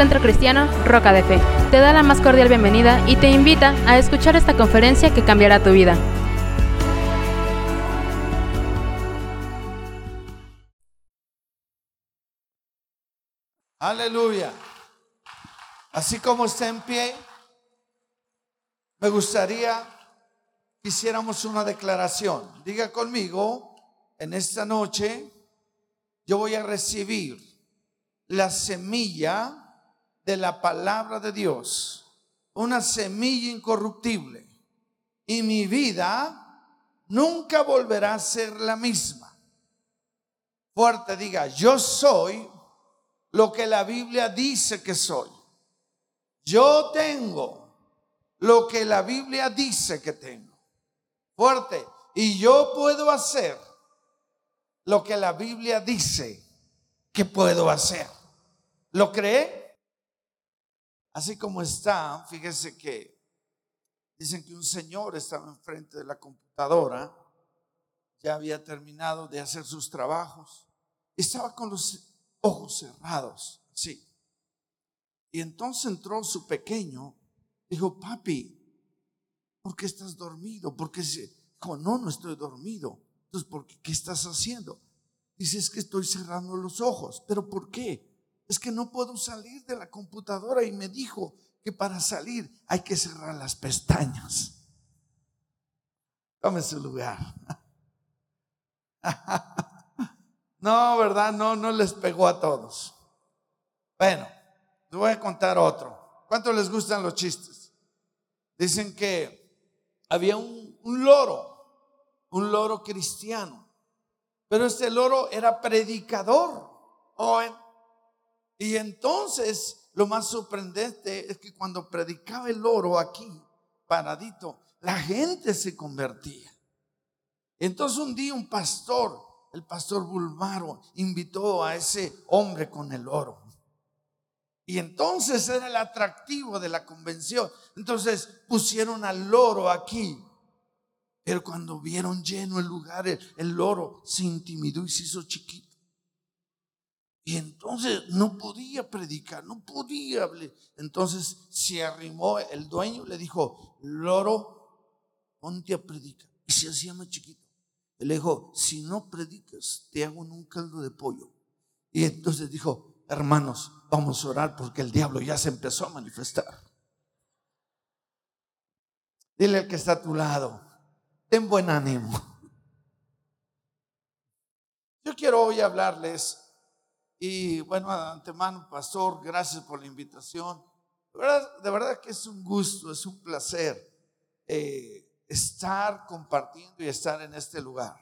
Centro Cristiano Roca de Fe te da la más cordial bienvenida y te invita a escuchar esta conferencia que cambiará tu vida. Aleluya. Así como está en pie, me gustaría que hiciéramos una declaración. Diga conmigo, en esta noche yo voy a recibir la semilla de la palabra de Dios, una semilla incorruptible. Y mi vida nunca volverá a ser la misma. Fuerte diga, yo soy lo que la Biblia dice que soy. Yo tengo lo que la Biblia dice que tengo. Fuerte. Y yo puedo hacer lo que la Biblia dice que puedo hacer. ¿Lo cree? Así como está, fíjese que dicen que un señor estaba enfrente de la computadora, ya había terminado de hacer sus trabajos, estaba con los ojos cerrados, sí. Y entonces entró su pequeño, dijo, papi, ¿por qué estás dormido? Porque dijo, no, no estoy dormido. Entonces, ¿por qué? ¿qué estás haciendo? Dice, es que estoy cerrando los ojos. ¿Pero por qué? Es que no puedo salir de la computadora y me dijo que para salir hay que cerrar las pestañas. Tome su lugar. No, ¿verdad? No, no les pegó a todos. Bueno, les voy a contar otro. ¿Cuánto les gustan los chistes? Dicen que había un, loro, un loro cristiano, pero este loro era predicador. Y entonces lo más sorprendente es que cuando predicaba el loro aquí, paradito, la gente se convertía. Entonces un día un pastor el pastor Bulmaro invitó a ese hombre con el oro. Y entonces era el atractivo de la convención. Entonces pusieron al loro aquí. Pero cuando vieron lleno el lugar, el, loro se intimidó y se hizo chiquito. Y entonces no podía predicar, no podía hablar. Entonces se arrimó el dueño, le dijo, loro, ponte a predicar. Y se hacía más chiquito le dijo, si no predicas, te hago un caldo de pollo. Y entonces dijo, hermanos, vamos a orar porque el diablo ya se empezó a manifestar. Dile al que está a tu lado, ten buen ánimo. Yo quiero hoy hablarles, y bueno, antemano, pastor, gracias por la invitación. De verdad, de que es un gusto, es un placer. Eh, estar compartiendo y estar en este lugar.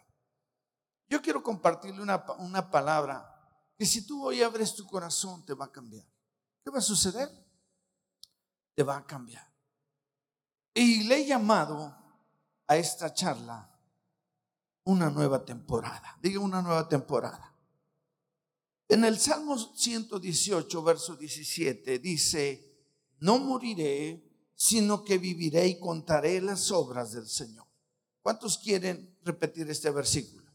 Yo quiero compartirle una, una palabra que si tú hoy abres tu corazón te va a cambiar. ¿Qué va a suceder? Te va a cambiar. Y le he llamado a esta charla una nueva temporada. Diga una nueva temporada. En el Salmo 118, verso 17, dice, no moriré, sino que viviré y contaré las obras del Señor. ¿Cuántos quieren repetir este versículo?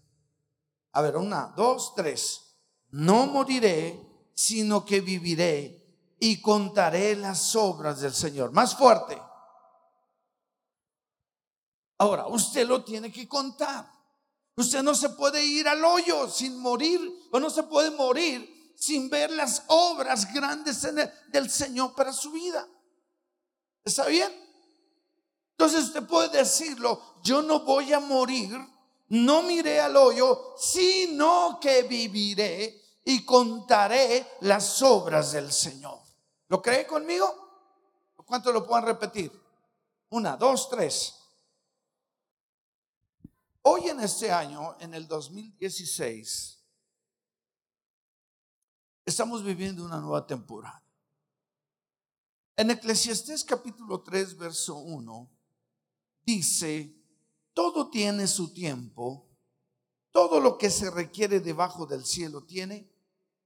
A ver, una, dos, tres. No moriré, sino que viviré y contaré las obras del Señor. Más fuerte. Ahora, usted lo tiene que contar. Usted no se puede ir al hoyo sin morir o no se puede morir sin ver las obras grandes del Señor para su vida. ¿Está bien? Entonces usted puede decirlo, yo no voy a morir, no miré al hoyo, sino que viviré y contaré las obras del Señor. ¿Lo cree conmigo? ¿Cuánto lo pueden repetir? Una, dos, tres. Hoy en este año, en el 2016, estamos viviendo una nueva temporada. En Eclesiastés capítulo 3, verso 1, dice, todo tiene su tiempo, todo lo que se requiere debajo del cielo tiene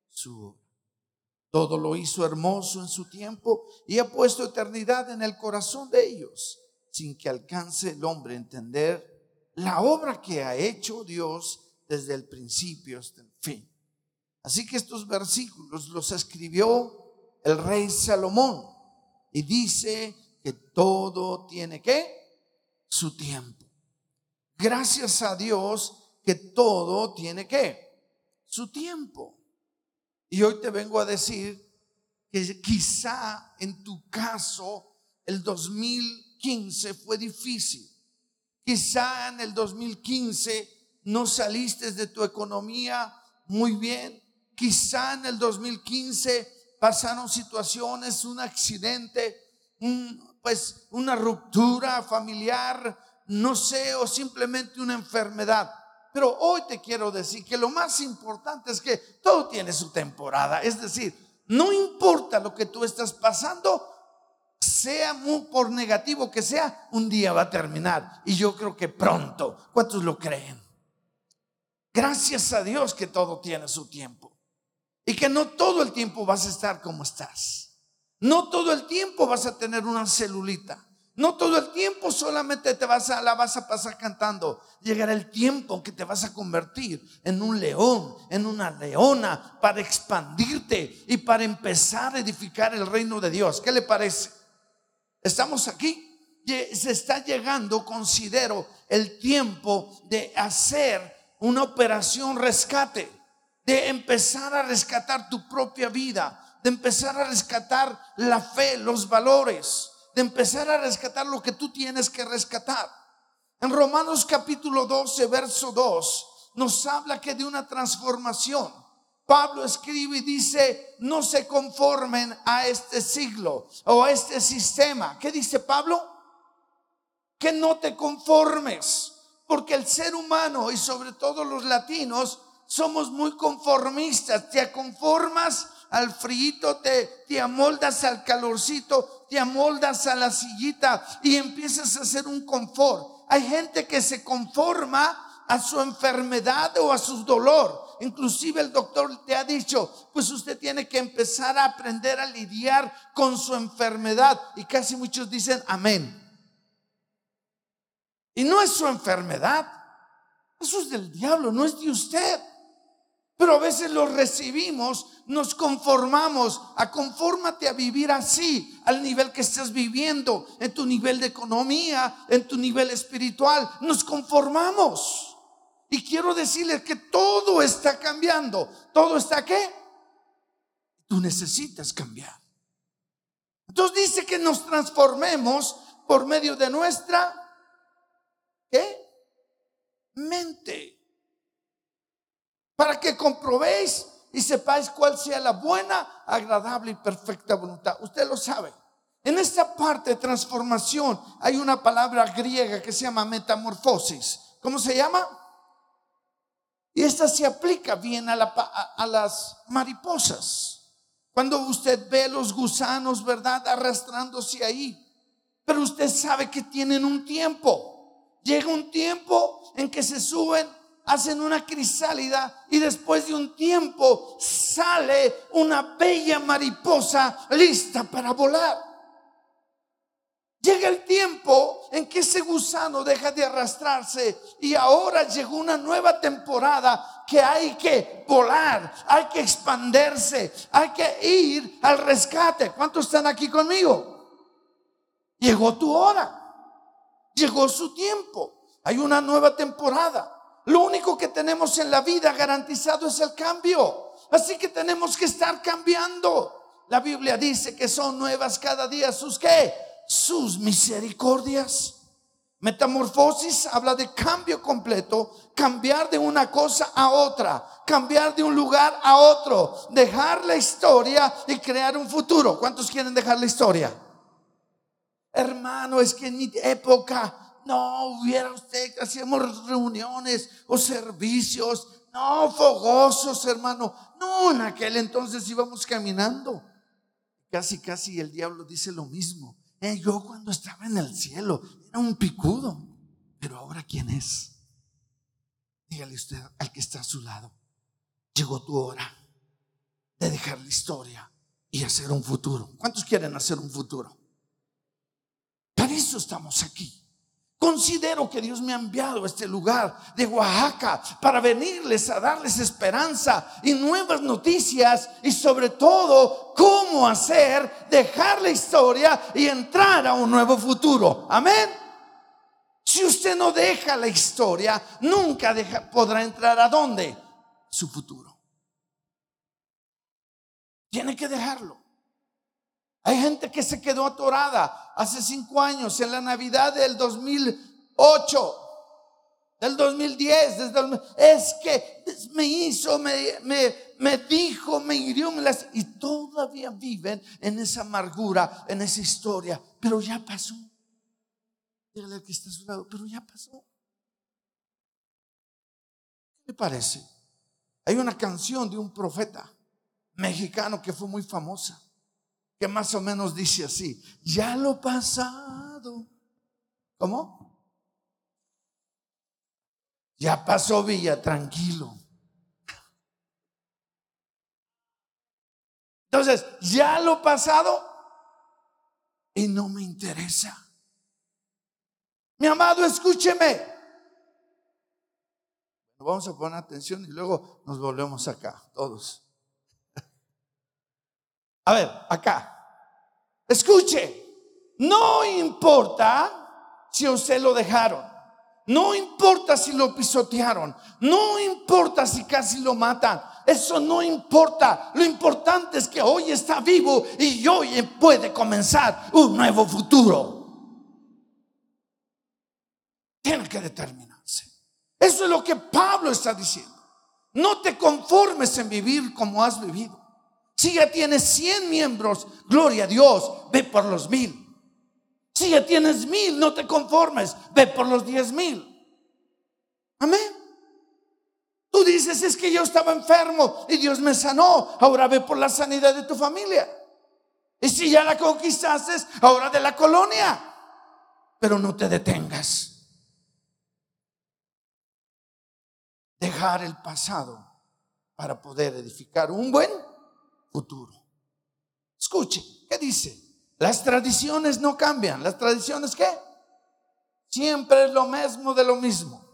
su obra. Todo lo hizo hermoso en su tiempo y ha puesto eternidad en el corazón de ellos, sin que alcance el hombre entender la obra que ha hecho Dios desde el principio hasta el fin. Así que estos versículos los escribió el rey Salomón. Y dice que todo tiene que su tiempo. Gracias a Dios que todo tiene que su tiempo. Y hoy te vengo a decir que quizá en tu caso el 2015 fue difícil. Quizá en el 2015 no saliste de tu economía muy bien. Quizá en el 2015 pasaron situaciones, un accidente, pues una ruptura familiar, no sé, o simplemente una enfermedad. Pero hoy te quiero decir que lo más importante es que todo tiene su temporada. Es decir, no importa lo que tú estás pasando, sea muy por negativo que sea, un día va a terminar. Y yo creo que pronto. ¿Cuántos lo creen? Gracias a Dios que todo tiene su tiempo. Y que no todo el tiempo vas a estar como estás. No todo el tiempo vas a tener una celulita. No todo el tiempo solamente te vas a, la vas a pasar cantando. Llegará el tiempo que te vas a convertir en un león, en una leona, para expandirte y para empezar a edificar el reino de Dios. ¿Qué le parece? Estamos aquí. Se está llegando, considero, el tiempo de hacer una operación rescate, de empezar a rescatar tu propia vida, de empezar a rescatar la fe, los valores de empezar a rescatar lo que tú tienes que rescatar. En Romanos capítulo 12, verso 2, nos habla que de una transformación. Pablo escribe y dice, no se conformen a este siglo o a este sistema. ¿Qué dice Pablo? Que no te conformes, porque el ser humano y sobre todo los latinos somos muy conformistas. Te conformas al frío, te, te amoldas al calorcito, te amoldas a la sillita y empiezas a hacer un confort. Hay gente que se conforma a su enfermedad o a su dolor. Inclusive el doctor te ha dicho, pues usted tiene que empezar a aprender a lidiar con su enfermedad. Y casi muchos dicen, amén. Y no es su enfermedad. Eso es del diablo, no es de usted. Pero a veces lo recibimos, nos conformamos, a confórmate a vivir así, al nivel que estás viviendo, en tu nivel de economía, en tu nivel espiritual. Nos conformamos. Y quiero decirles que todo está cambiando. ¿Todo está qué? Tú necesitas cambiar. Entonces dice que nos transformemos por medio de nuestra ¿qué? mente para que comprobéis y sepáis cuál sea la buena, agradable y perfecta voluntad. Usted lo sabe. En esta parte de transformación hay una palabra griega que se llama metamorfosis. ¿Cómo se llama? Y esta se aplica bien a, a las mariposas. Cuando usted ve los gusanos, ¿verdad? Arrastrándose ahí. Pero usted sabe que tienen un tiempo. Llega un tiempo en que se suben hacen una crisálida y después de un tiempo sale una bella mariposa lista para volar. Llega el tiempo en que ese gusano deja de arrastrarse y ahora llegó una nueva temporada que hay que volar, hay que expandirse, hay que ir al rescate. ¿Cuántos están aquí conmigo? Llegó tu hora, llegó su tiempo, hay una nueva temporada. Lo único que tenemos en la vida garantizado es el cambio. Así que tenemos que estar cambiando. La Biblia dice que son nuevas cada día sus qué? Sus misericordias. Metamorfosis habla de cambio completo, cambiar de una cosa a otra, cambiar de un lugar a otro, dejar la historia y crear un futuro. ¿Cuántos quieren dejar la historia? Hermano, es que en mi época no, hubiera usted, hacíamos reuniones o servicios, no, fogosos, hermano. No, en aquel entonces íbamos caminando. Casi, casi el diablo dice lo mismo. Eh, yo cuando estaba en el cielo era un picudo, pero ahora ¿quién es? Dígale usted al que está a su lado. Llegó tu hora de dejar la historia y hacer un futuro. ¿Cuántos quieren hacer un futuro? Para eso estamos aquí Considero que Dios me ha enviado a este lugar de Oaxaca para venirles a darles esperanza y nuevas noticias y sobre todo cómo hacer, dejar la historia y entrar a un nuevo futuro. Amén. Si usted no deja la historia, nunca podrá entrar a dónde? Su futuro. Tiene que dejarlo. Hay gente que se quedó atorada hace cinco años, en la Navidad del 2008, del 2010, desde es que me hizo, me, me, dijo, me hirió, me las, y todavía viven en esa amargura, en esa historia, pero ya pasó. Dígale al que está a su lado, pero ya pasó. ¿Qué parece? Hay una canción de un profeta mexicano que fue muy famosa que más o menos dice así, ya lo pasado. ¿Cómo? Ya pasó Villa, tranquilo. Entonces, ya lo pasado y no me interesa. Mi amado, escúcheme. Vamos a poner atención y luego nos volvemos acá, todos. A ver, acá. Escuche, no importa si usted lo dejaron. No importa si lo pisotearon. No importa si casi lo matan. Eso no importa. Lo importante es que hoy está vivo y hoy puede comenzar un nuevo futuro. Tiene que determinarse. Eso es lo que Pablo está diciendo. No te conformes en vivir como has vivido. Si ya tienes 100 miembros, gloria a Dios, ve por los mil. Si ya tienes mil, no te conformes, ve por los diez mil. Amén. Tú dices, es que yo estaba enfermo y Dios me sanó, ahora ve por la sanidad de tu familia. Y si ya la conquistaste, ahora de la colonia. Pero no te detengas. Dejar el pasado para poder edificar un buen futuro. Escuche, ¿qué dice? Las tradiciones no cambian. ¿Las tradiciones qué? Siempre es lo mismo de lo mismo.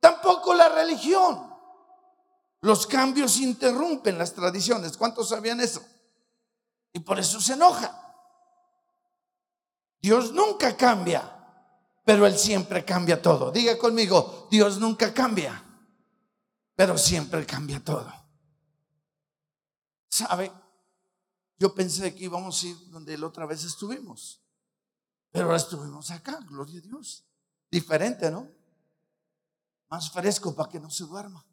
Tampoco la religión. Los cambios interrumpen las tradiciones. ¿Cuántos sabían eso? Y por eso se enoja. Dios nunca cambia, pero Él siempre cambia todo. Diga conmigo, Dios nunca cambia, pero siempre cambia todo. ¿Sabe? Yo pensé que íbamos a ir donde la otra vez estuvimos. Pero ahora estuvimos acá, gloria a Dios. Diferente, ¿no? Más fresco para que no se duerma.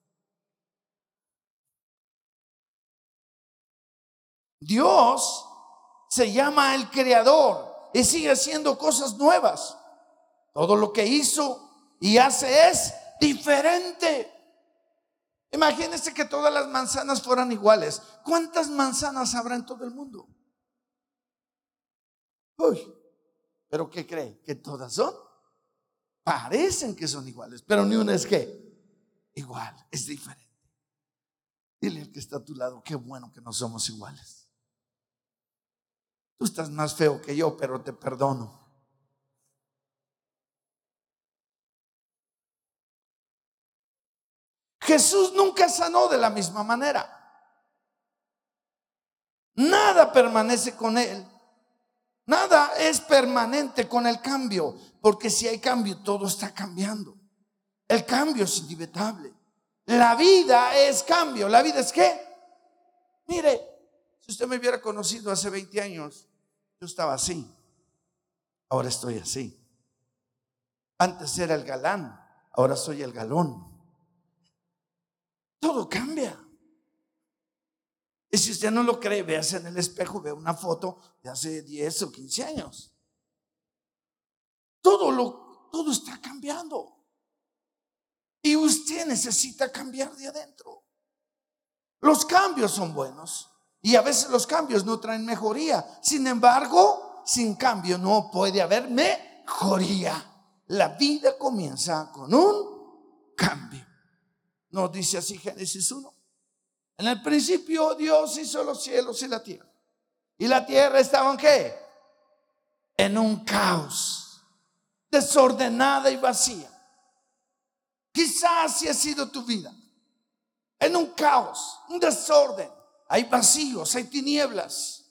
Dios se llama el creador y sigue haciendo cosas nuevas. Todo lo que hizo y hace es diferente. Imagínense que todas las manzanas fueran iguales. ¿Cuántas manzanas habrá en todo el mundo? Uy, pero ¿qué cree? ¿Que todas son? Parecen que son iguales, pero ni una es que igual, es diferente. Dile al que está a tu lado, qué bueno que no somos iguales. Tú estás más feo que yo, pero te perdono. Jesús nunca sanó de la misma manera. Nada permanece con él. Nada es permanente con el cambio, porque si hay cambio, todo está cambiando. El cambio es inevitable. La vida es cambio. ¿La vida es qué? Mire, si usted me hubiera conocido hace 20 años, yo estaba así. Ahora estoy así. Antes era el galán, ahora soy el galón. Todo cambia. Y si usted no lo cree, véase en el espejo, ve una foto de hace 10 o 15 años. Todo lo todo está cambiando. Y usted necesita cambiar de adentro. Los cambios son buenos y a veces los cambios no traen mejoría. Sin embargo, sin cambio no puede haber mejoría. La vida comienza con un cambio. Nos dice así Génesis 1. En el principio Dios hizo los cielos y la tierra. Y la tierra estaba en qué? En un caos. desordenada y vacía. Quizás si ha sido tu vida. En un caos, un desorden. Hay vacíos, hay tinieblas.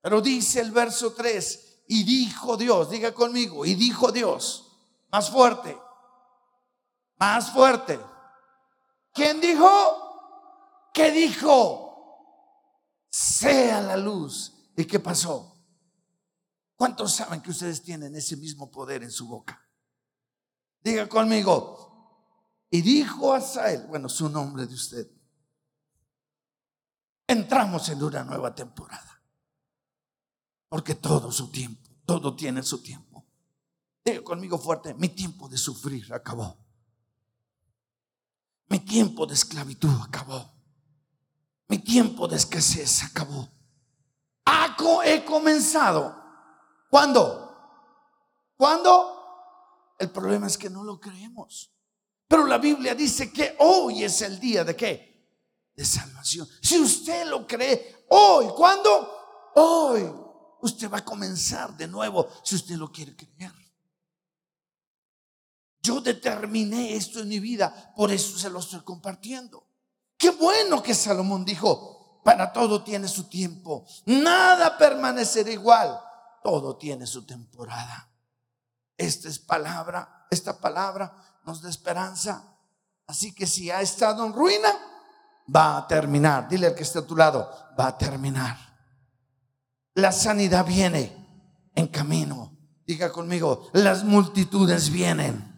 Pero dice el verso 3, y dijo Dios, diga conmigo, y dijo Dios, más fuerte, más fuerte. ¿Quién dijo? ¿Qué dijo? Sea la luz. ¿Y qué pasó? ¿Cuántos saben que ustedes tienen ese mismo poder en su boca? Diga conmigo. Y dijo a Sael, bueno, su nombre de usted. Entramos en una nueva temporada. Porque todo su tiempo, todo tiene su tiempo. Diga conmigo fuerte, mi tiempo de sufrir acabó. Mi tiempo de esclavitud acabó. Mi tiempo de escasez acabó. He comenzado ¿Cuándo? ¿Cuándo? El problema es que no lo creemos. Pero la Biblia dice que hoy es el día de qué? De salvación. Si usted lo cree hoy, ¿cuándo? Hoy. Usted va a comenzar de nuevo si usted lo quiere creer. Yo determiné esto en mi vida, por eso se lo estoy compartiendo. Qué bueno que Salomón dijo, para todo tiene su tiempo, nada permanecerá igual todo tiene su temporada. Esta es palabra, esta palabra nos da esperanza. Así que si ha estado en ruina, va a terminar. Dile al que está a tu lado, va a terminar. La sanidad viene en camino. Diga conmigo, las multitudes vienen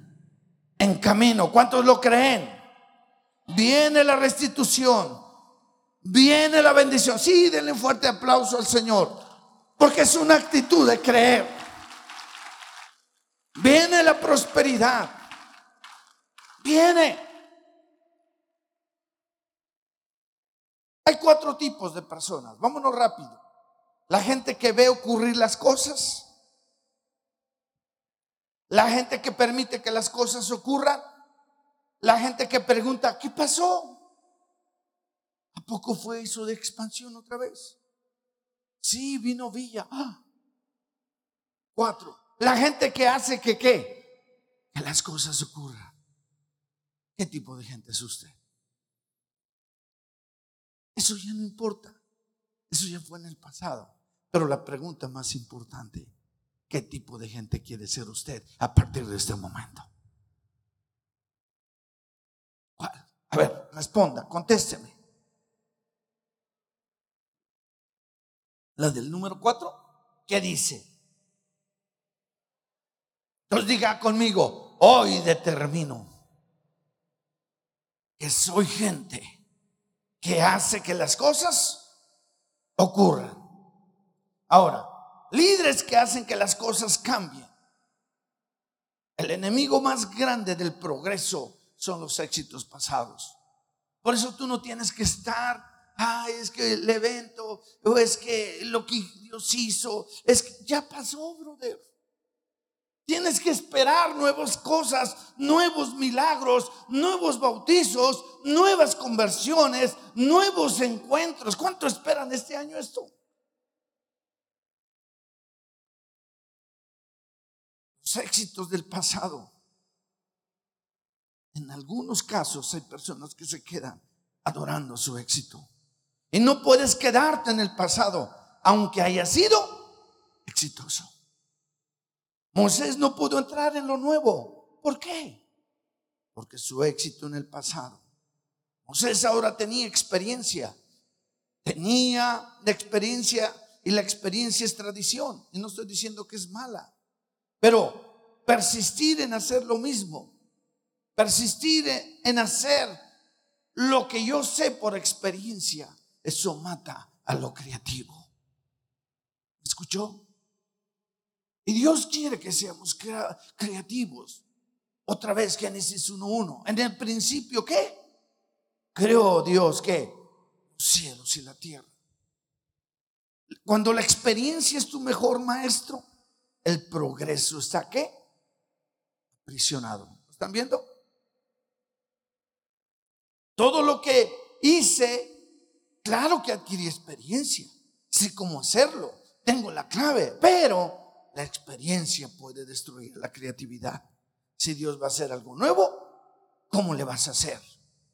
en camino. ¿Cuántos lo creen? Viene la restitución. Viene la bendición. Sí, denle un fuerte aplauso al Señor. Porque es una actitud de creer. Viene la prosperidad. Viene. Hay cuatro tipos de personas. Vámonos rápido. La gente que ve ocurrir las cosas. La gente que permite que las cosas ocurran. La gente que pregunta, ¿qué pasó? ¿A poco fue eso de expansión otra vez? Sí, vino Villa. Ah. Cuatro. La gente que hace que qué? Que las cosas ocurran. ¿Qué tipo de gente es usted? Eso ya no importa. Eso ya fue en el pasado. Pero la pregunta más importante, ¿qué tipo de gente quiere ser usted a partir de este momento? ¿Cuál? A ver, responda, contésteme. la del número cuatro, ¿qué dice? Entonces diga conmigo, hoy determino que soy gente que hace que las cosas ocurran. Ahora, líderes que hacen que las cosas cambien. El enemigo más grande del progreso son los éxitos pasados. Por eso tú no tienes que estar ay, es que el evento, o es que lo que Dios hizo, es que ya pasó, brother. Tienes que esperar nuevas cosas, nuevos milagros, nuevos bautizos, nuevas conversiones, nuevos encuentros. ¿Cuánto esperan este año esto? Éxitos del pasado. En algunos casos hay personas que se quedan adorando su éxito. Y no puedes quedarte en el pasado, aunque haya sido exitoso. Moisés no pudo entrar en lo nuevo. ¿Por qué? Porque su éxito en el pasado. Moisés ahora tenía experiencia. Tenía la experiencia y la experiencia es tradición. Y no estoy diciendo que es mala. Pero persistir en hacer lo mismo. Persistir en hacer lo que yo sé por experiencia eso mata a lo creativo. ¿Escuchó? Y Dios quiere que seamos creativos. Otra vez Génesis 1.1. En el principio, ¿qué? Creó Dios, ¿qué? Los cielos y la tierra. Cuando la experiencia es tu mejor maestro, el progreso está, ¿qué? Aprisionado. ¿Están viendo? Todo lo que hice Claro que adquirí experiencia, sé cómo hacerlo, tengo la clave, pero la experiencia puede destruir la creatividad. Si Dios va a hacer algo nuevo, ¿cómo le vas a hacer?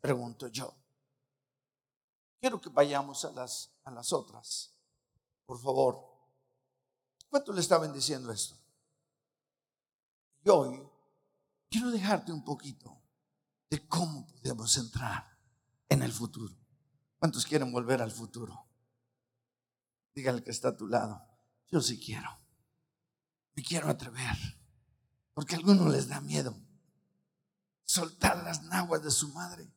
Pregunto yo. Quiero que vayamos a las, a las otras. Por favor. ¿Cuánto le está bendiciendo esto? Y hoy quiero dejarte un poquito de cómo podemos entrar en el futuro. ¿Cuántos quieren volver al futuro? Dígale que está a tu lado. Yo sí quiero. Me quiero atrever. Porque a algunos les da miedo soltar las naguas de su madre,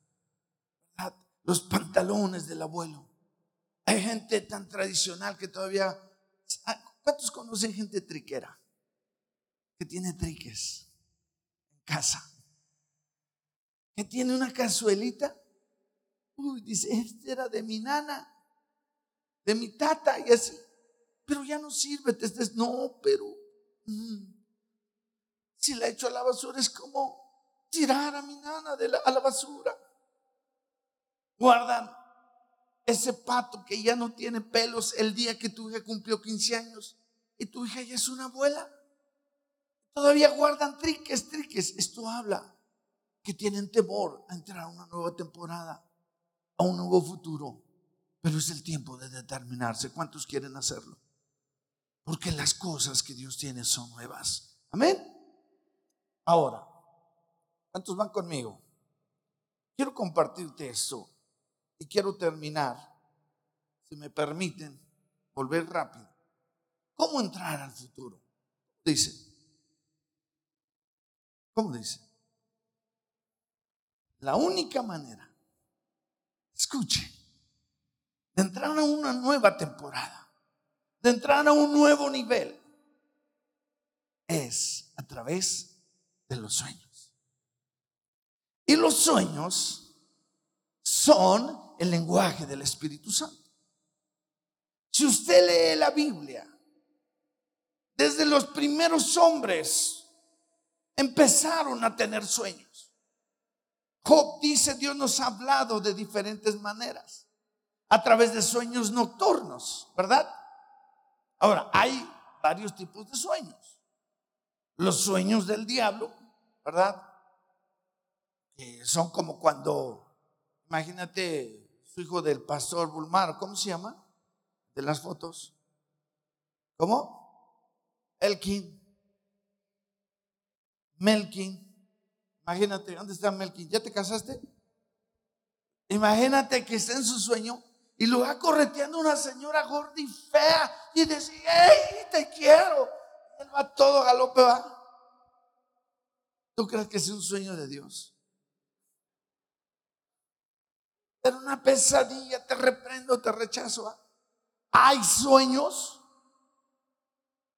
los pantalones del abuelo. Hay gente tan tradicional que todavía... ¿Cuántos conocen gente triquera? Que tiene triques en casa. Que tiene una cazuelita. Uy, dice, este era de mi nana, de mi tata y así. Pero ya no sirve. Te no, pero... Mm, si la echo a la basura es como tirar a mi nana a la basura. Guardan ese pato que ya no tiene pelos el día que tu hija cumplió 15 años y tu hija ya es una abuela. Todavía guardan triques, triques. Esto habla que tienen temor a entrar a una nueva temporada, a un nuevo futuro. Pero es el tiempo de determinarse. ¿Cuántos quieren hacerlo? Porque las cosas que Dios tiene son nuevas. Amén. Ahora, ¿cuántos van conmigo? Quiero compartirte eso y quiero terminar, si me permiten, volver rápido. ¿Cómo entrar al futuro? Dice. ¿Cómo dice? La única manera, escuche, de entrar a una nueva temporada, de entrar a un nuevo nivel, es a través de los sueños. Y los sueños son el lenguaje del Espíritu Santo. Si usted lee la Biblia, desde los primeros hombres empezaron a tener sueños. Job dice, Dios nos ha hablado de diferentes maneras, a través de sueños nocturnos, ¿verdad? Ahora, hay varios tipos de sueños. Los sueños del diablo ¿verdad? Que son como cuando, imagínate su hijo del pastor Bulmar, ¿cómo se llama? De las fotos. ¿Cómo? Elkin. Melkin. Imagínate, ¿dónde está Melkin? ¿Ya te casaste? Imagínate que está en su sueño y lo va correteando una señora gorda y fea y dice, ¡Ey, te quiero! él va todo galope, va. ¿Tú crees que es un sueño de Dios? Pero una pesadilla, te reprendo, te rechazo. Hay sueños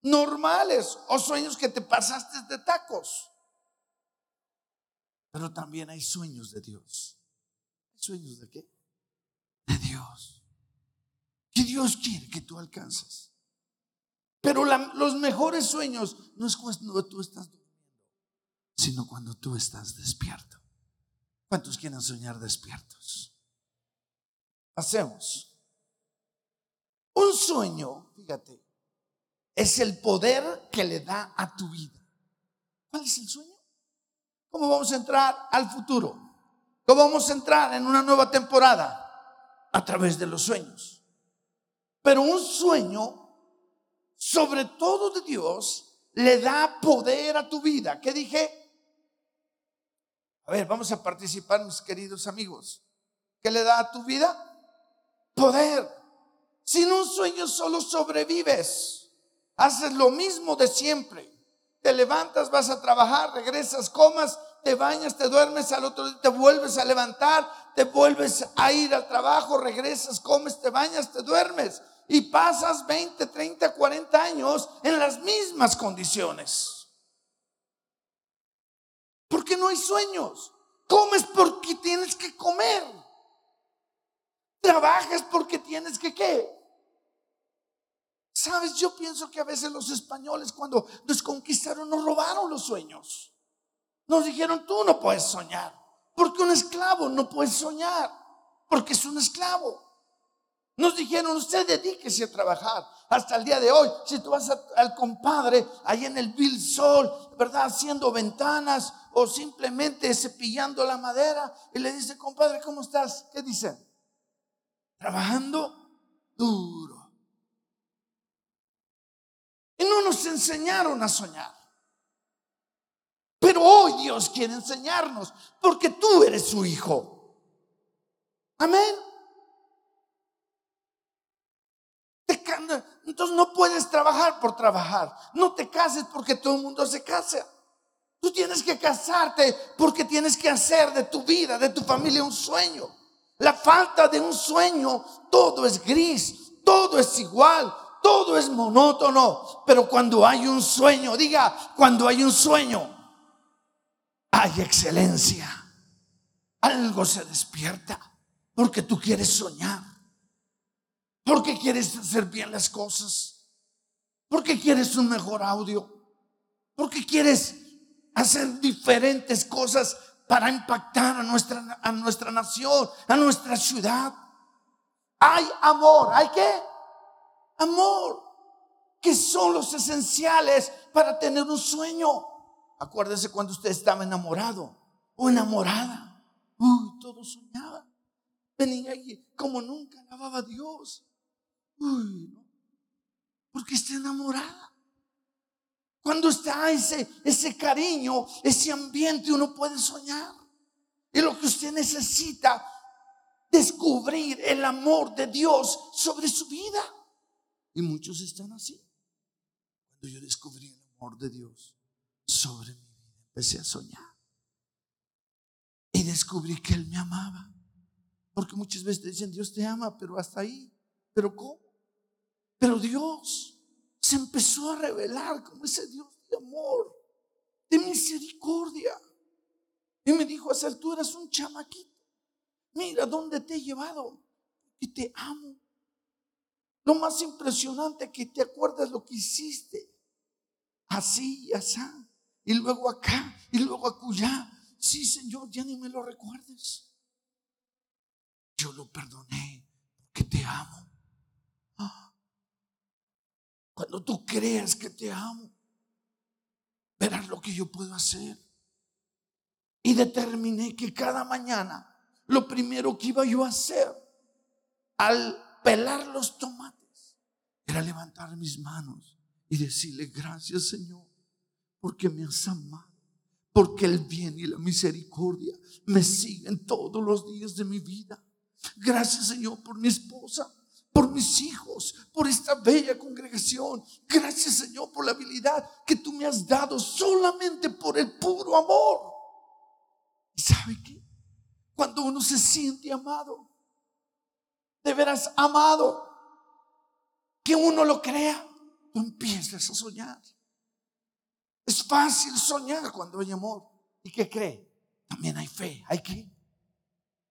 normales o sueños que te pasaste de tacos. Pero también hay sueños de Dios. ¿Sueños de qué? De Dios. Que Dios quiere que tú alcances. Pero los mejores sueños no es cuando tú estás sino cuando tú estás despierto. ¿Cuántos quieren soñar despiertos? Hacemos. Un sueño, fíjate, es el poder que le da a tu vida. ¿Cuál es el sueño? ¿Cómo vamos a entrar al futuro? ¿Cómo vamos a entrar en una nueva temporada? A través de los sueños. Pero un sueño, sobre todo de Dios, le da poder a tu vida. ¿Qué dije? A ver, vamos a participar, mis queridos amigos. ¿Qué le da a tu vida? Poder. Sin un sueño solo sobrevives. Haces lo mismo de siempre. Te levantas, vas a trabajar, regresas, comas, te bañas, te duermes, al otro día te vuelves a levantar, te vuelves a ir al trabajo, regresas, comes, te bañas, te duermes. Y pasas 20, 30, 40 años en las mismas condiciones. Porque no hay sueños. Comes porque tienes que comer. Trabajas porque tienes que qué. Sabes, yo pienso que a veces los españoles cuando nos conquistaron nos robaron los sueños. Nos dijeron, tú no puedes soñar. Porque un esclavo no puede soñar. Porque es un esclavo. Nos dijeron, usted dedíquese a trabajar. Hasta el día de hoy, si tú vas al compadre ahí en el Bill Sol, ¿verdad? Haciendo ventanas o simplemente cepillando la madera y le dice, compadre, ¿cómo estás? ¿Qué dice? Trabajando duro. Y no nos enseñaron a soñar. Pero hoy Dios quiere enseñarnos porque tú eres su hijo. Amén. Entonces no puedes trabajar por trabajar. No te cases porque todo el mundo se casa. Tú tienes que casarte porque tienes que hacer de tu vida, de tu familia un sueño. La falta de un sueño, todo es gris, todo es igual, todo es monótono. Pero cuando hay un sueño, diga, cuando hay un sueño, hay excelencia. Algo se despierta porque tú quieres soñar. Porque quieres hacer bien las cosas. Porque quieres un mejor audio. Porque quieres hacer diferentes cosas para impactar a nuestra, a nuestra nación, a nuestra ciudad. Hay amor. ¿Hay qué? Amor. Que son los esenciales para tener un sueño. Acuérdese cuando usted estaba enamorado o enamorada. Uy, todo soñaba. Venía ahí como nunca alababa a Dios. Uy, porque está enamorada. Cuando está ese, ese cariño, ese ambiente, uno puede soñar. Y lo que usted necesita, descubrir el amor de Dios sobre su vida. Y muchos están así. Cuando yo descubrí el amor de Dios sobre mi vida, empecé a soñar. Y descubrí que Él me amaba. Porque muchas veces dicen, Dios te ama, pero hasta ahí. ¿Pero cómo? Pero Dios se empezó a revelar como ese Dios de amor, de misericordia. Y me dijo, Hacer tú eras un chamaquito. Mira dónde te he llevado. Y te amo. Lo más impresionante que te acuerdas lo que hiciste. Así y así. Y luego acá. Y luego acullá. Sí, Señor, ya ni me lo recuerdes. Yo lo perdoné porque te amo. Cuando tú creas que te amo, verás lo que yo puedo hacer. Y determiné que cada mañana lo primero que iba yo a hacer al pelar los tomates era levantar mis manos y decirle gracias Señor porque me has amado, porque el bien y la misericordia me siguen todos los días de mi vida. Gracias Señor por mi esposa por mis hijos, por esta bella congregación. Gracias Señor por la habilidad que tú me has dado solamente por el puro amor. ¿Y sabe qué? Cuando uno se siente amado, de veras amado, que uno lo crea, tú empiezas a soñar. Es fácil soñar cuando hay amor. ¿Y qué cree? También hay fe. ¿Hay qué?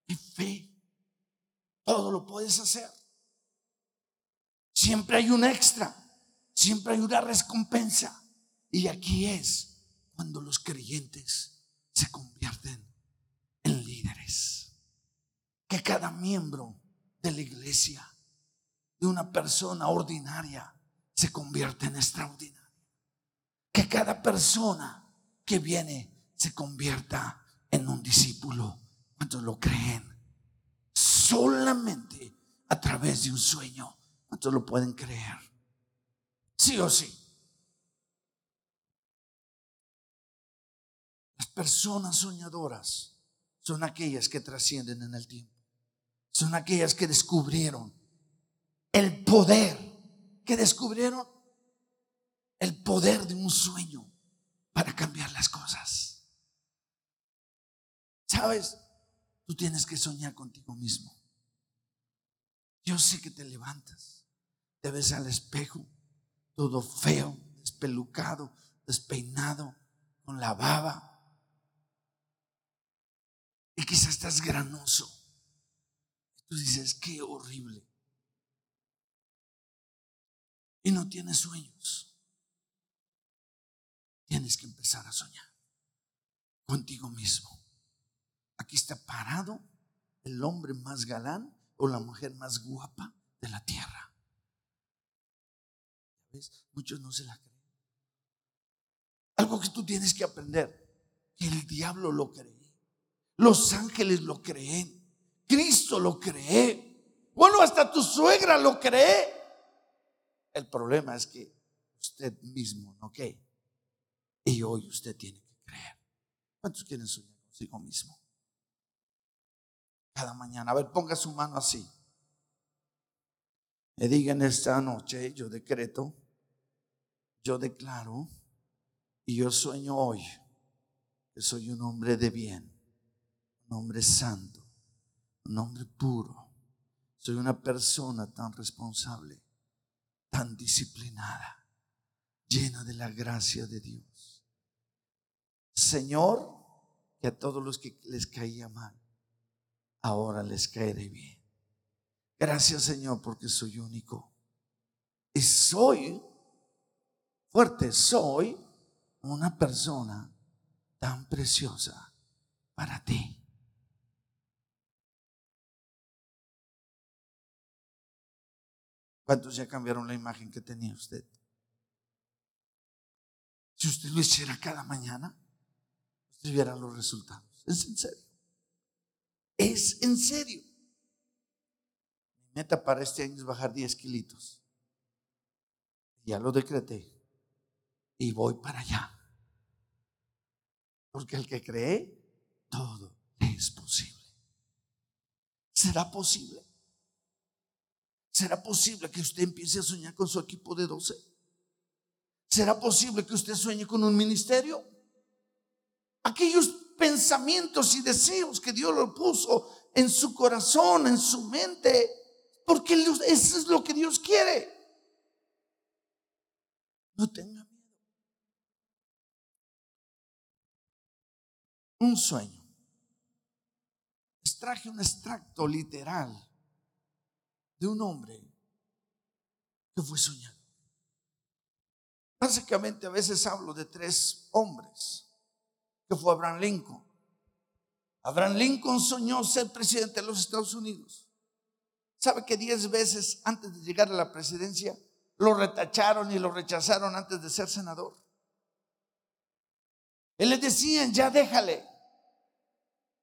Hay fe. Todo lo puedes hacer. Siempre hay un extra, siempre hay una recompensa. Y aquí es cuando los creyentes se convierten en líderes. Que cada miembro de la iglesia, de una persona ordinaria, se convierte en extraordinaria. Que cada persona que viene se convierta en un discípulo. cuando lo creen? Solamente a través de un sueño ¿Cuántos lo pueden creer? Sí o sí. Las personas soñadoras son aquellas que trascienden en el tiempo. Son aquellas que descubrieron el poder, que descubrieron el poder de un sueño para cambiar las cosas. ¿Sabes? Tú tienes que soñar contigo mismo. Yo sé que te levantas te ves al espejo, todo feo, despelucado, despeinado, con la baba. Y quizás estás granoso. Tú dices, qué horrible. Y no tienes sueños. Tienes que empezar a soñar contigo mismo. Aquí está parado el hombre más galán o la mujer más guapa de la tierra. Muchos no se la creen. Algo que tú tienes que aprender, el diablo lo cree, los ángeles lo creen, Cristo lo cree, bueno, hasta tu suegra lo cree. El problema es que usted mismo no cree. Y hoy usted tiene que creer. ¿Cuántos quieren soñar consigo mismo? Cada mañana. A ver, ponga su mano así. Me digan esta noche, yo decreto, yo declaro y yo sueño hoy que soy un hombre de bien, un hombre santo, un hombre puro. Soy una persona tan responsable, tan disciplinada, llena de la gracia de Dios. Señor, que a todos los que les caía mal, ahora les caeré bien. Gracias Señor porque soy único. Y soy fuerte, soy una persona tan preciosa para ti. ¿Cuántos ya cambiaron la imagen que tenía usted? Si usted lo hiciera cada mañana, usted viera los resultados. Es en serio. Es en serio. Mi meta para este año es bajar 10 kilitos. Ya lo decreté. Y voy para allá. Porque el que cree, todo es posible. ¿Será posible? ¿Será posible que usted empiece a soñar con su equipo de 12? ¿Será posible que usted sueñe con un ministerio? Aquellos pensamientos y deseos que Dios lo puso en su corazón, en su mente, porque eso es lo que Dios quiere. No tenga miedo. Un sueño. Extraje un extracto literal de un hombre que fue soñado. Básicamente a veces hablo de tres hombres que fue Abraham Lincoln. Abraham Lincoln soñó ser presidente de los Estados Unidos. ¿Sabe que diez veces antes de llegar a la presidencia lo retacharon y lo rechazaron antes de ser senador? Él le decían, ya déjale,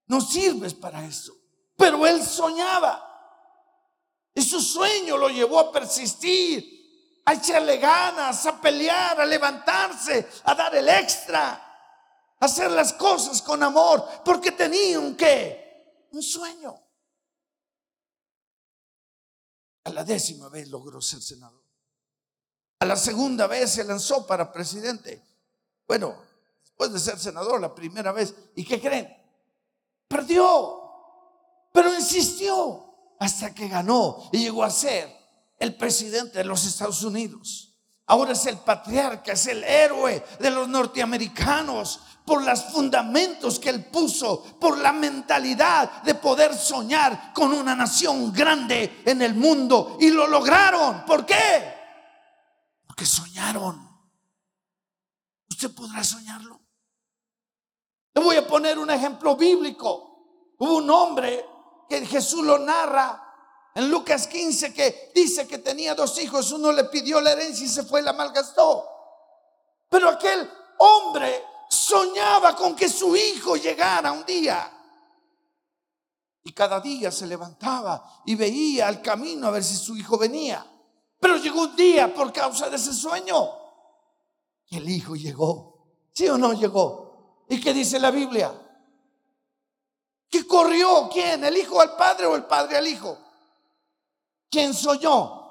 no sirves para eso. Pero él soñaba. Y su sueño lo llevó a persistir, a echarle ganas, a pelear, a levantarse, a dar el extra hacer las cosas con amor, porque tenía un qué? Un sueño. A la décima vez logró ser senador. A la segunda vez se lanzó para presidente. Bueno, después de ser senador la primera vez. ¿Y qué creen? Perdió. Pero insistió hasta que ganó y llegó a ser el presidente de los Estados Unidos. Ahora es el patriarca, es el héroe de los norteamericanos por los fundamentos que él puso, por la mentalidad de poder soñar con una nación grande en el mundo. Y lo lograron. ¿Por qué? Porque soñaron. ¿Usted podrá soñarlo? Le voy a poner un ejemplo bíblico. Hubo un hombre que Jesús lo narra en Lucas 15 que dice que tenía dos hijos. Uno le pidió la herencia y se fue y la malgastó. Pero aquel hombre soñaba con que su hijo llegara un día. Y cada día se levantaba y veía al camino a ver si su hijo venía. Pero llegó un día por causa de ese sueño. Y el hijo llegó. ¿Sí o no llegó? ¿Y qué dice la Biblia? ¿Qué corrió? ¿Quién? ¿El hijo al padre o el padre al hijo? ¿Quién soñó?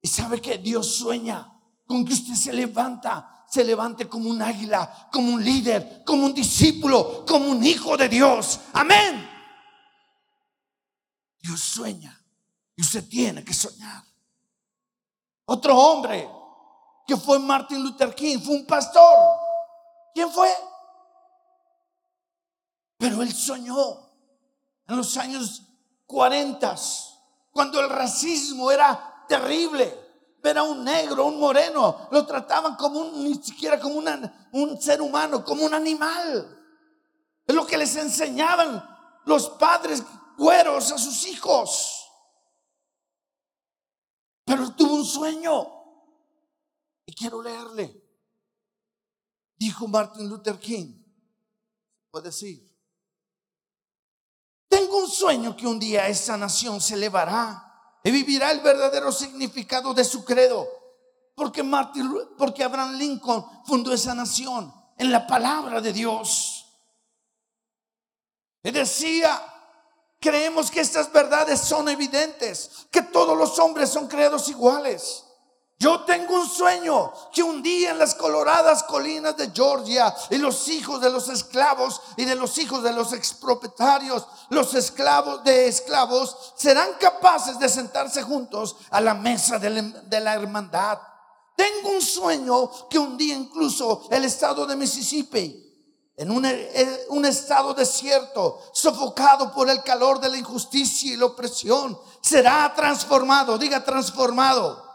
Y sabe que Dios sueña con que usted se levanta se levante como un águila, como un líder, como un discípulo, como un hijo de Dios. Amén. Dios sueña y usted tiene que soñar. Otro hombre que fue Martin Luther King fue un pastor. ¿Quién fue? Pero él soñó en los años 40, cuando el racismo era terrible ver a un negro, un moreno, lo trataban como un, ni siquiera como un ser humano, como un animal. Es lo que les enseñaban los padres güeros a sus hijos. pero tuvo un sueño. Y quiero leerle. Dijo Martin Luther King. Puede decir. Tengo un sueño que un día esa nación se elevará y vivirá el verdadero significado de su credo. Porque, Martin, porque Abraham Lincoln fundó esa nación en la palabra de Dios. Y decía, creemos que estas verdades son evidentes, que todos los hombres son creados iguales. Yo tengo un sueño que un día en las coloradas colinas de Georgia y los hijos de los esclavos y de los hijos de los expropietarios, los esclavos de esclavos, serán capaces de sentarse juntos a la mesa de la hermandad. Tengo un sueño que un día incluso el estado de Mississippi en un, estado desierto, sofocado por el calor de la injusticia y la opresión, será transformado, diga transformado,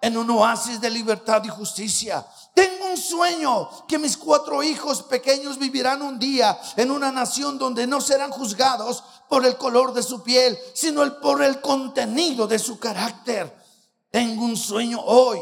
en un oasis de libertad y justicia. Tengo un sueño que mis cuatro hijos pequeños vivirán un día en una nación donde no serán juzgados por el color de su piel, sino por el contenido de su carácter. Tengo un sueño hoy.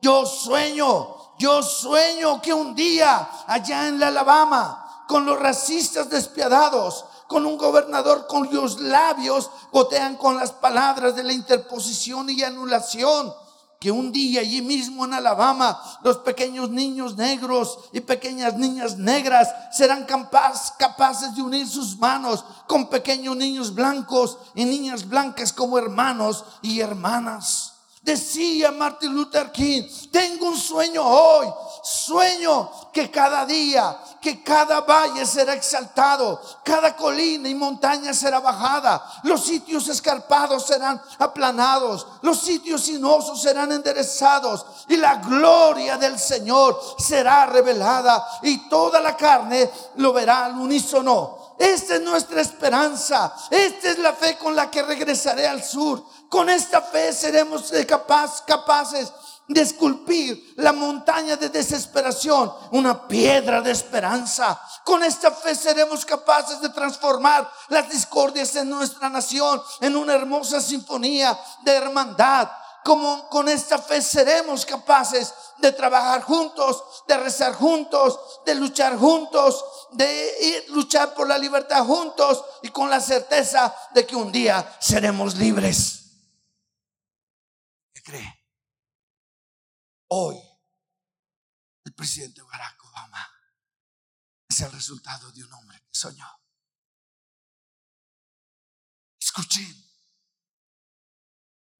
Yo sueño yo sueño que un día allá en la Alabama, con los racistas despiadados, con un gobernador cuyos labios gotean con las palabras de la interposición y anulación, que un día allí mismo en Alabama los pequeños niños negros y pequeñas niñas negras serán capaces de unir sus manos con pequeños niños blancos y niñas blancas como hermanos y hermanas. Decía Martin Luther King, tengo un sueño hoy, sueño que cada día, que cada valle será exaltado, cada colina y montaña será bajada, los sitios escarpados serán aplanados, los sitios sinuosos serán enderezados y la gloria del Señor será revelada y toda la carne lo verá al unísono. Esta es nuestra esperanza, esta es la fe con la que regresaré al sur con esta fe seremos capaz, capaces de esculpir la montaña de desesperación, una piedra de esperanza. Con esta fe seremos capaces de transformar las discordias en nuestra nación en una hermosa sinfonía de hermandad. Como con esta fe seremos capaces de trabajar juntos, de rezar juntos, de luchar juntos, de luchar por la libertad juntos y con la certeza de que un día seremos libres cree? Hoy, el presidente Barack Obama es el resultado de un hombre que soñó. Escuchen,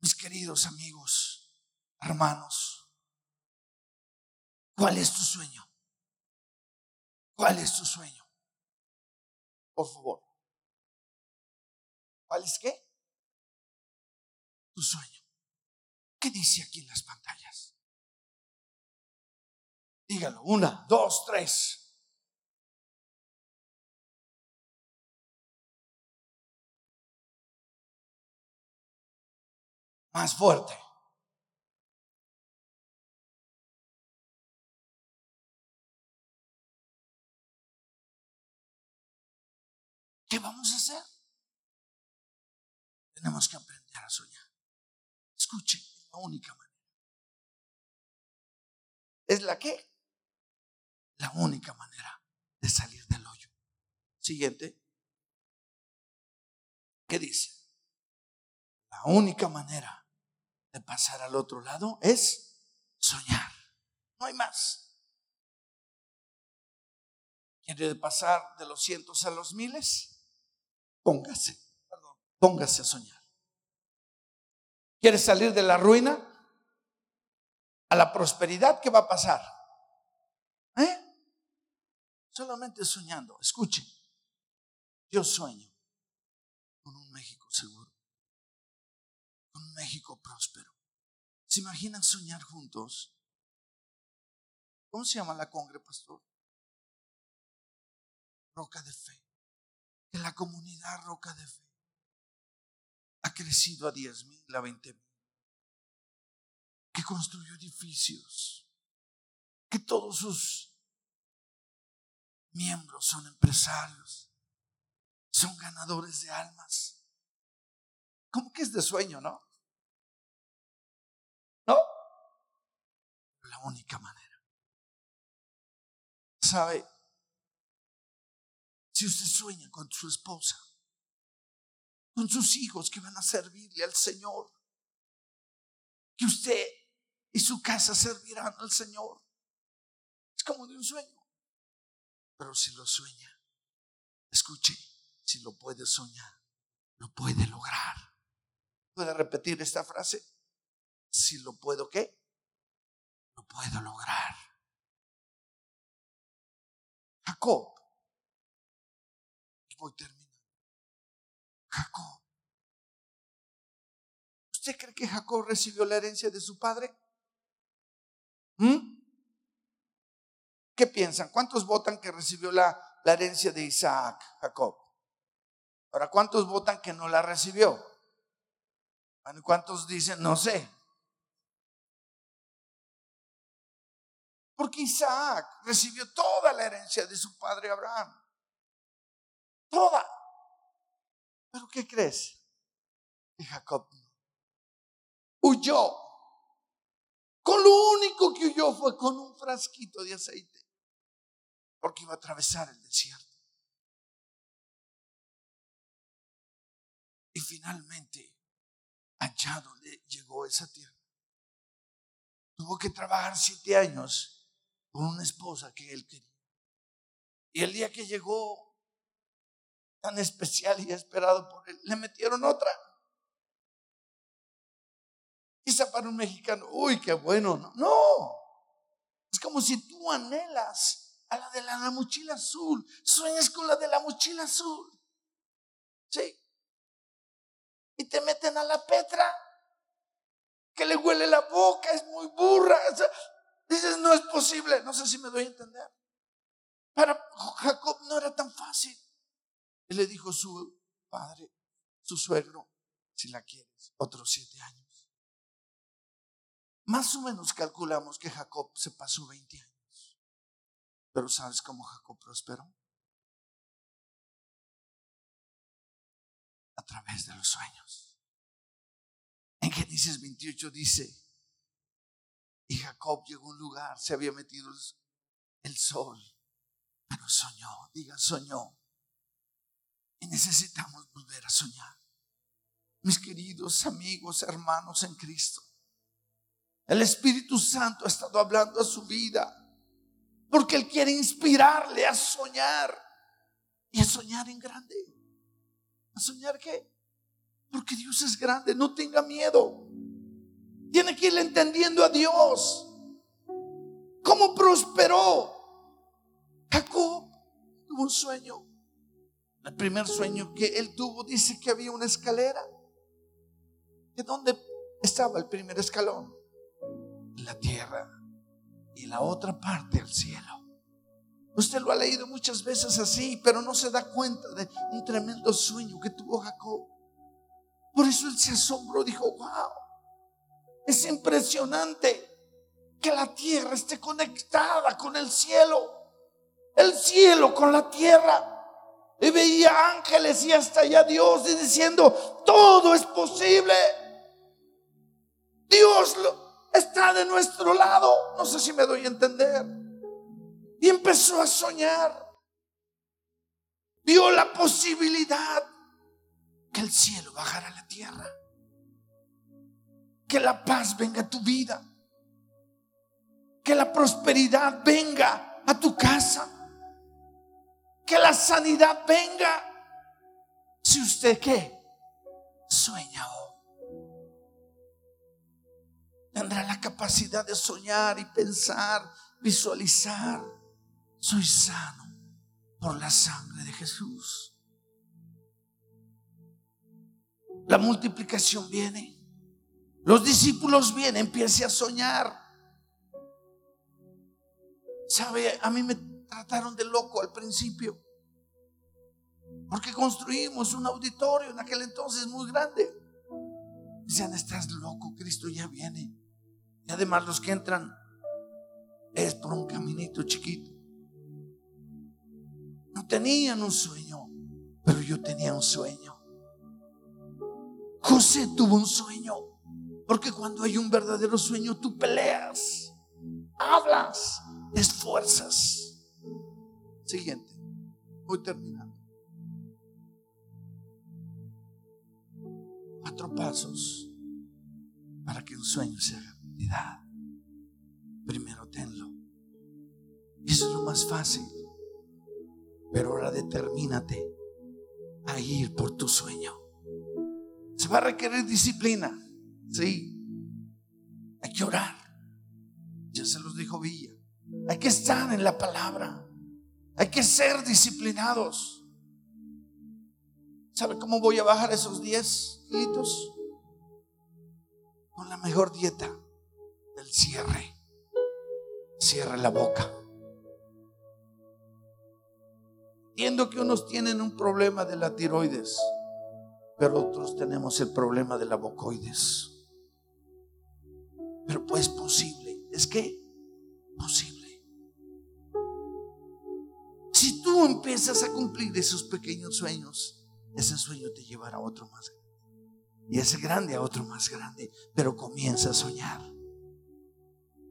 mis queridos amigos, hermanos, ¿cuál es tu sueño? ¿Cuál es tu sueño? Por favor. ¿Cuál es qué? Tu sueño. ¿Qué dice aquí en las pantallas? Dígalo, una, dos, tres. Más fuerte. ¿Qué vamos a hacer? Tenemos que aprender a soñar. Escuchen la única manera. ¿Es la qué? La única manera de salir del hoyo. Siguiente. ¿Qué dice? La única manera de pasar al otro lado es soñar. No hay más. ¿Quiere pasar de los cientos a los miles? Póngase, perdón, póngase a soñar. ¿Quieres salir de la ruina a la prosperidad? ¿Qué va a pasar? ¿Eh? Solamente soñando. Escuchen, yo sueño con un México seguro, con un México próspero. ¿Se imaginan soñar juntos? ¿Cómo se llama la congre, pastor? Roca de fe. Que la comunidad roca de fe ha crecido a 10 mil, a 20 mil, que construyó edificios, que todos sus miembros son empresarios, son ganadores de almas. ¿Cómo que es de sueño, no? ¿No? La única manera. ¿Sabe? Si usted sueña con su esposa, con sus hijos que van a servirle al Señor, que usted y su casa servirán al Señor, es como de un sueño. Pero si lo sueña, escuche, si lo puede soñar, lo puede lograr. ¿Puede repetir esta frase? Si lo puedo, ¿qué? Lo puedo lograr. Jacob. Voy terminando. Jacob. ¿Usted cree que Jacob recibió la herencia de su padre? ¿Mm? ¿Qué piensan? ¿Cuántos votan que recibió la, la herencia de Isaac, Jacob? Ahora, ¿cuántos votan que no la recibió? ¿Cuántos dicen, no sé? Porque Isaac recibió toda la herencia de su padre Abraham. Toda. ¿Pero qué crees? Que Jacob huyó. Con lo único que huyó fue con un frasquito de aceite. Porque iba a atravesar el desierto. Y finalmente, allá donde llegó esa tierra, tuvo que trabajar siete años con una esposa que él quería. Y el día que llegó, tan especial y esperado por él, le metieron otra. Quizá para un mexicano, uy, qué bueno. No. Es como si tú anhelas a la de la mochila azul, sueñas con la de la mochila azul. Sí y te meten a la Petra, que le huele la boca, es muy burra. Dices, no es posible. No sé si me doy a entender. Para Jacob no era tan fácil. Y le dijo su padre, su suegro, si la quieres, otros siete años. Más o menos calculamos que Jacob se pasó 20 años. Pero ¿sabes cómo Jacob prosperó? a través de los sueños. En Génesis 28 dice, y Jacob llegó a un lugar, se había metido el sol, pero soñó, diga soñó. Y necesitamos volver a soñar. Mis queridos amigos, hermanos en Cristo, el Espíritu Santo ha estado hablando a su vida porque Él quiere inspirarle a soñar y a soñar en grande soñar qué? Porque Dios es grande, no tenga miedo. Tiene que ir entendiendo a Dios. ¿Cómo prosperó? Jacob tuvo un sueño. El primer sueño que él tuvo dice que había una escalera. ¿De dónde estaba el primer escalón? La tierra. Y la otra parte el cielo. Usted lo ha leído muchas veces así, pero no se da cuenta de un tremendo sueño que tuvo Jacob. Por eso él se asombró, dijo, wow, es impresionante que la tierra esté conectada con el cielo, el cielo con la tierra. Y veía ángeles y hasta allá Dios diciendo, todo es posible. Dios está de nuestro lado. No sé si me doy a entender. Y empezó a soñar. Vio la posibilidad que el cielo bajara a la tierra. Que la paz venga a tu vida. Que la prosperidad venga a tu casa. Que la sanidad venga. Si usted qué? Sueña. Tendrá la capacidad de soñar y pensar, visualizar soy sano por la sangre de Jesús. La multiplicación viene. Los discípulos vienen, empiece a soñar. Sabe, a mí me trataron de loco al principio. Porque construimos un auditorio en aquel entonces muy grande. Dicen, estás loco, Cristo ya viene. Y además los que entran es por un caminito chiquito tenían un sueño, pero yo tenía un sueño. José tuvo un sueño, Porque cuando hay un verdadero sueño, tú peleas, hablas, esfuerzas. Siguiente, voy terminando. Cuatro pasos para que un sueño se haga realidad. Primero tenlo. Eso es lo más fácil. Pero ahora determínate a ir por tu sueño. Se va a requerir disciplina. Sí. Hay que orar. Ya se los dijo Villa. Hay que estar en la palabra. Hay que ser disciplinados. ¿Sabe cómo voy a bajar esos 10 kilitos? Con la mejor dieta del cierre. Cierre la boca. Entiendo que unos tienen un problema de la tiroides, pero otros tenemos el problema de la bocoides. Pero pues posible. ¿Es que? Posible. Empiezas a cumplir esos pequeños sueños, ese sueño te llevará a otro más grande. Y ese grande a otro más grande. Pero comienza a soñar.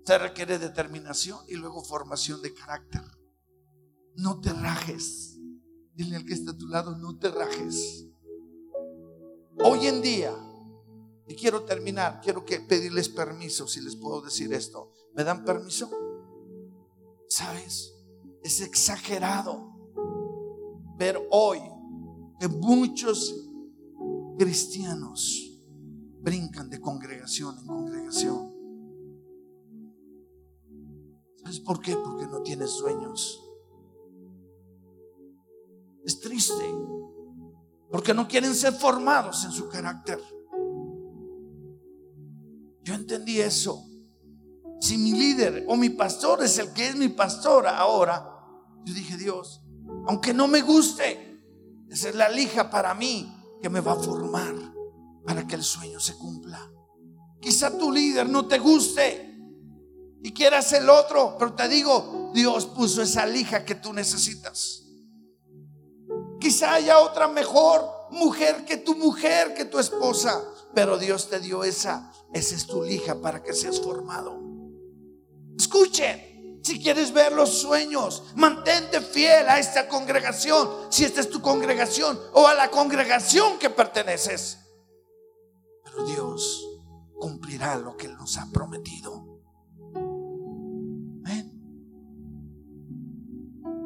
Se requiere determinación y luego formación de carácter. No te rajes. Dile al que está a tu lado, no te rajes. Hoy en día y quiero terminar, quiero que pedirles permiso si les puedo decir esto. ¿Me dan permiso? ¿Sabes? Es exagerado ver hoy que muchos cristianos brincan de congregación en congregación. ¿Sabes por qué? Porque no tienes sueños. Es triste. Porque no quieren ser formados en su carácter. Yo entendí eso. Si mi líder o mi pastor es el que es mi pastor ahora, yo dije, Dios, aunque no me guste, esa es la lija para mí que me va a formar para que el sueño se cumpla. Quizá tu líder no te guste y quieras el otro, pero te digo, Dios puso esa lija que tú necesitas. Quizá haya otra mejor mujer que tu mujer, que tu esposa, pero Dios te dio esa esa es tu lija para que seas formado. Escuchen, si quieres ver los sueños, mantente fiel a esta congregación, si esta es tu congregación o a la congregación que perteneces. Pero Dios cumplirá lo que Él nos ha prometido.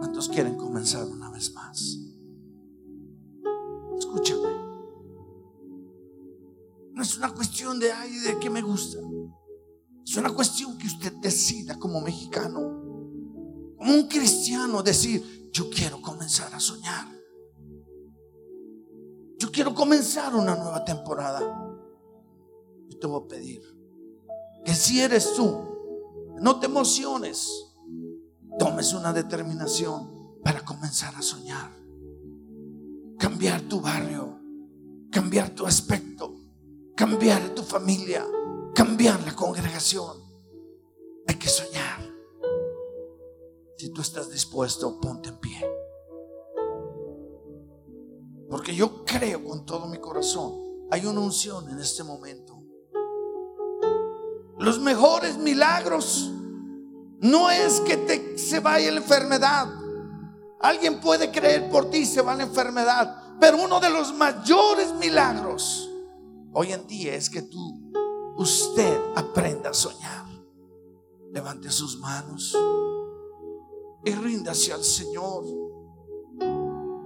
¿Cuántos quieren comenzar una vez más? Escúchame. No es una cuestión de, ay, de qué me gusta. Es una cuestión que usted decida como mexicano, como un cristiano, decir, yo quiero comenzar a soñar. Yo quiero comenzar una nueva temporada. Yo te voy a pedir que si eres tú, no te emociones, tomes una determinación para comenzar a soñar. Cambiar tu barrio, cambiar tu aspecto cambiar tu familia, cambiar la congregación. Hay que soñar. Si tú estás dispuesto, ponte en pie. Porque yo creo con todo mi corazón, hay una unción en este momento. Los mejores milagros no es que te, se vaya la enfermedad. Alguien puede creer por ti se va la enfermedad, pero uno de los mayores milagros hoy en día es que tú, usted aprenda a soñar. Levante sus manos y ríndase al Señor.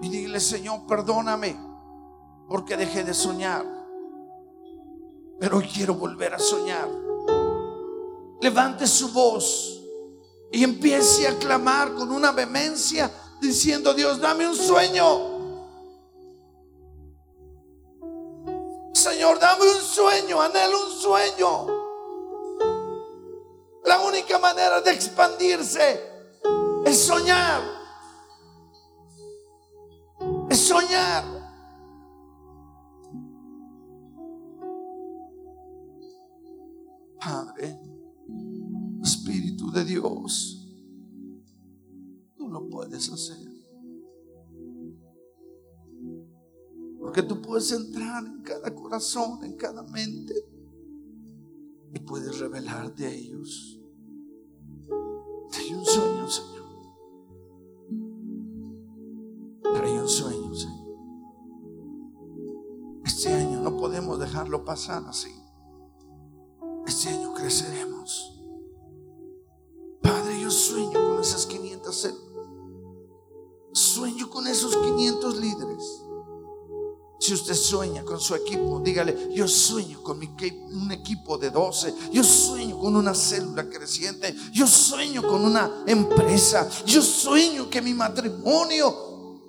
Y dile, Señor, perdóname porque dejé de soñar. Pero hoy quiero volver a soñar. Levante su voz y empiece a clamar con una vehemencia diciendo, Dios, dame un sueño. Señor, dame un sueño, anhelo un sueño. La única manera de expandirse es soñar. Es soñar. Padre, Espíritu de Dios, tú lo puedes hacer. Puedes entrar en cada corazón, en cada mente. y puedes revelarte a ellos. Hay un sueño, Señor. Hay un sueño, Señor. Este año no podemos dejarlo pasar así. Este año creceremos. Si usted sueña con su equipo, dígale, yo sueño con mi, un equipo de 12, yo sueño con una célula creciente, yo sueño con una empresa, yo sueño que mi matrimonio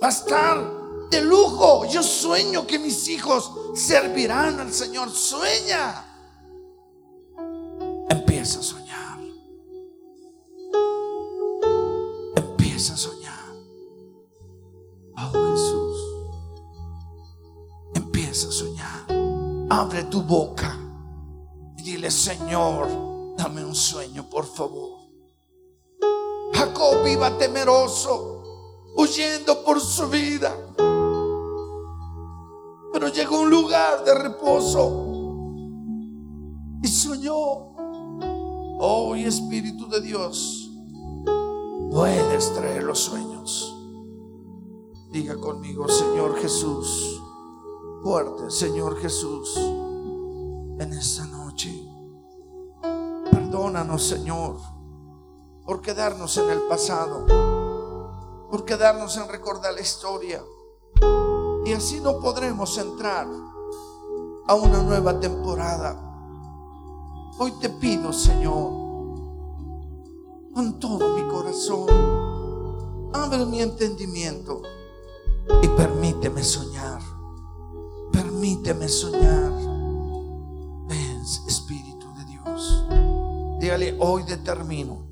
va a estar de lujo, yo sueño que mis hijos servirán al Señor, sueña. Empieza a soñar. Abre tu boca y dile, Señor, dame un sueño, por favor. Jacob iba temeroso, huyendo por su vida. Pero llegó a un lugar de reposo y soñó. Oh Espíritu de Dios, puedes traer los sueños. Diga conmigo, Señor Jesús, fuerte, Señor Jesús, en esta noche. Perdónanos, Señor, por quedarnos en el pasado, por quedarnos en recordar la historia. Y así no podremos entrar a una nueva temporada. Hoy te pido, Señor, con todo mi corazón, abre mi entendimiento y permíteme soñar. Permíteme soñar. Ven, Espíritu de Dios. Dígale, hoy determino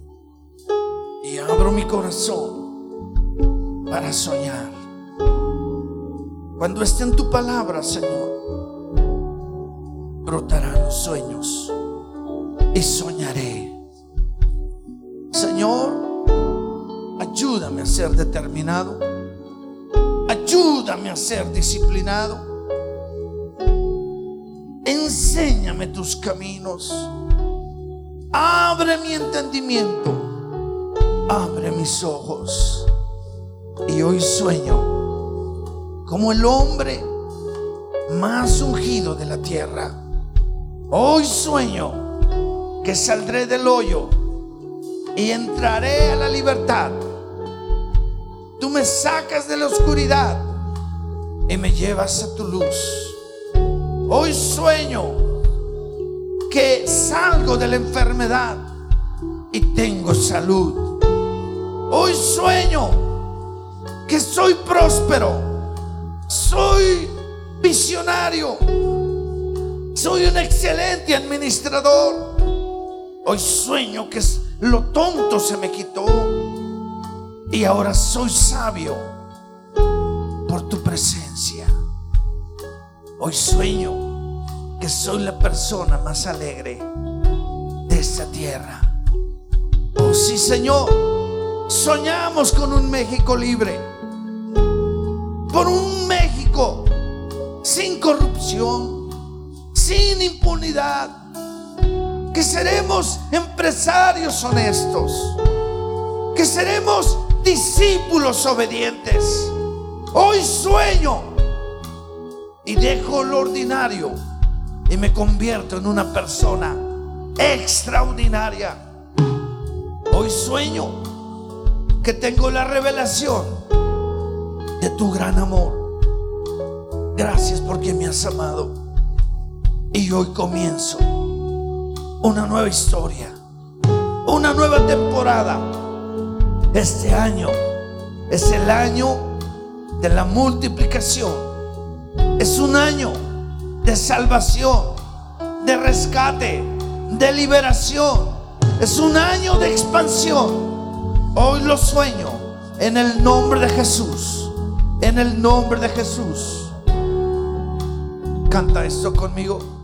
y abro mi corazón para soñar. Cuando esté en tu palabra, Señor, brotarán los sueños y soñaré. Señor, ayúdame a ser determinado. Ayúdame a ser disciplinado. Enséñame tus caminos. Abre mi entendimiento. Abre mis ojos. Y hoy sueño como el hombre más ungido de la tierra. Hoy sueño que saldré del hoyo y entraré a la libertad. Tú me sacas de la oscuridad y me llevas a tu luz. Hoy sueño que salgo de la enfermedad y tengo salud. Hoy sueño que soy próspero, soy visionario, soy un excelente administrador. Hoy sueño que lo tonto se me quitó y ahora soy sabio por tu presencia. Hoy sueño que soy la persona más alegre de esta tierra. Oh sí, Señor, soñamos con un México libre, por un México sin corrupción, sin impunidad que seremos empresarios honestos, que seremos discípulos obedientes. Hoy sueño y dejo lo ordinario y me convierto en una persona extraordinaria. Hoy sueño que tengo la revelación de tu gran amor. Gracias porque me has amado. Y hoy comienzo una nueva historia, una nueva temporada. Este año es el año de la multiplicación. Es un año de salvación, de rescate, de liberación. Es un año de expansión. Hoy lo sueño en el nombre de Jesús. En el nombre de Jesús. Canta esto conmigo.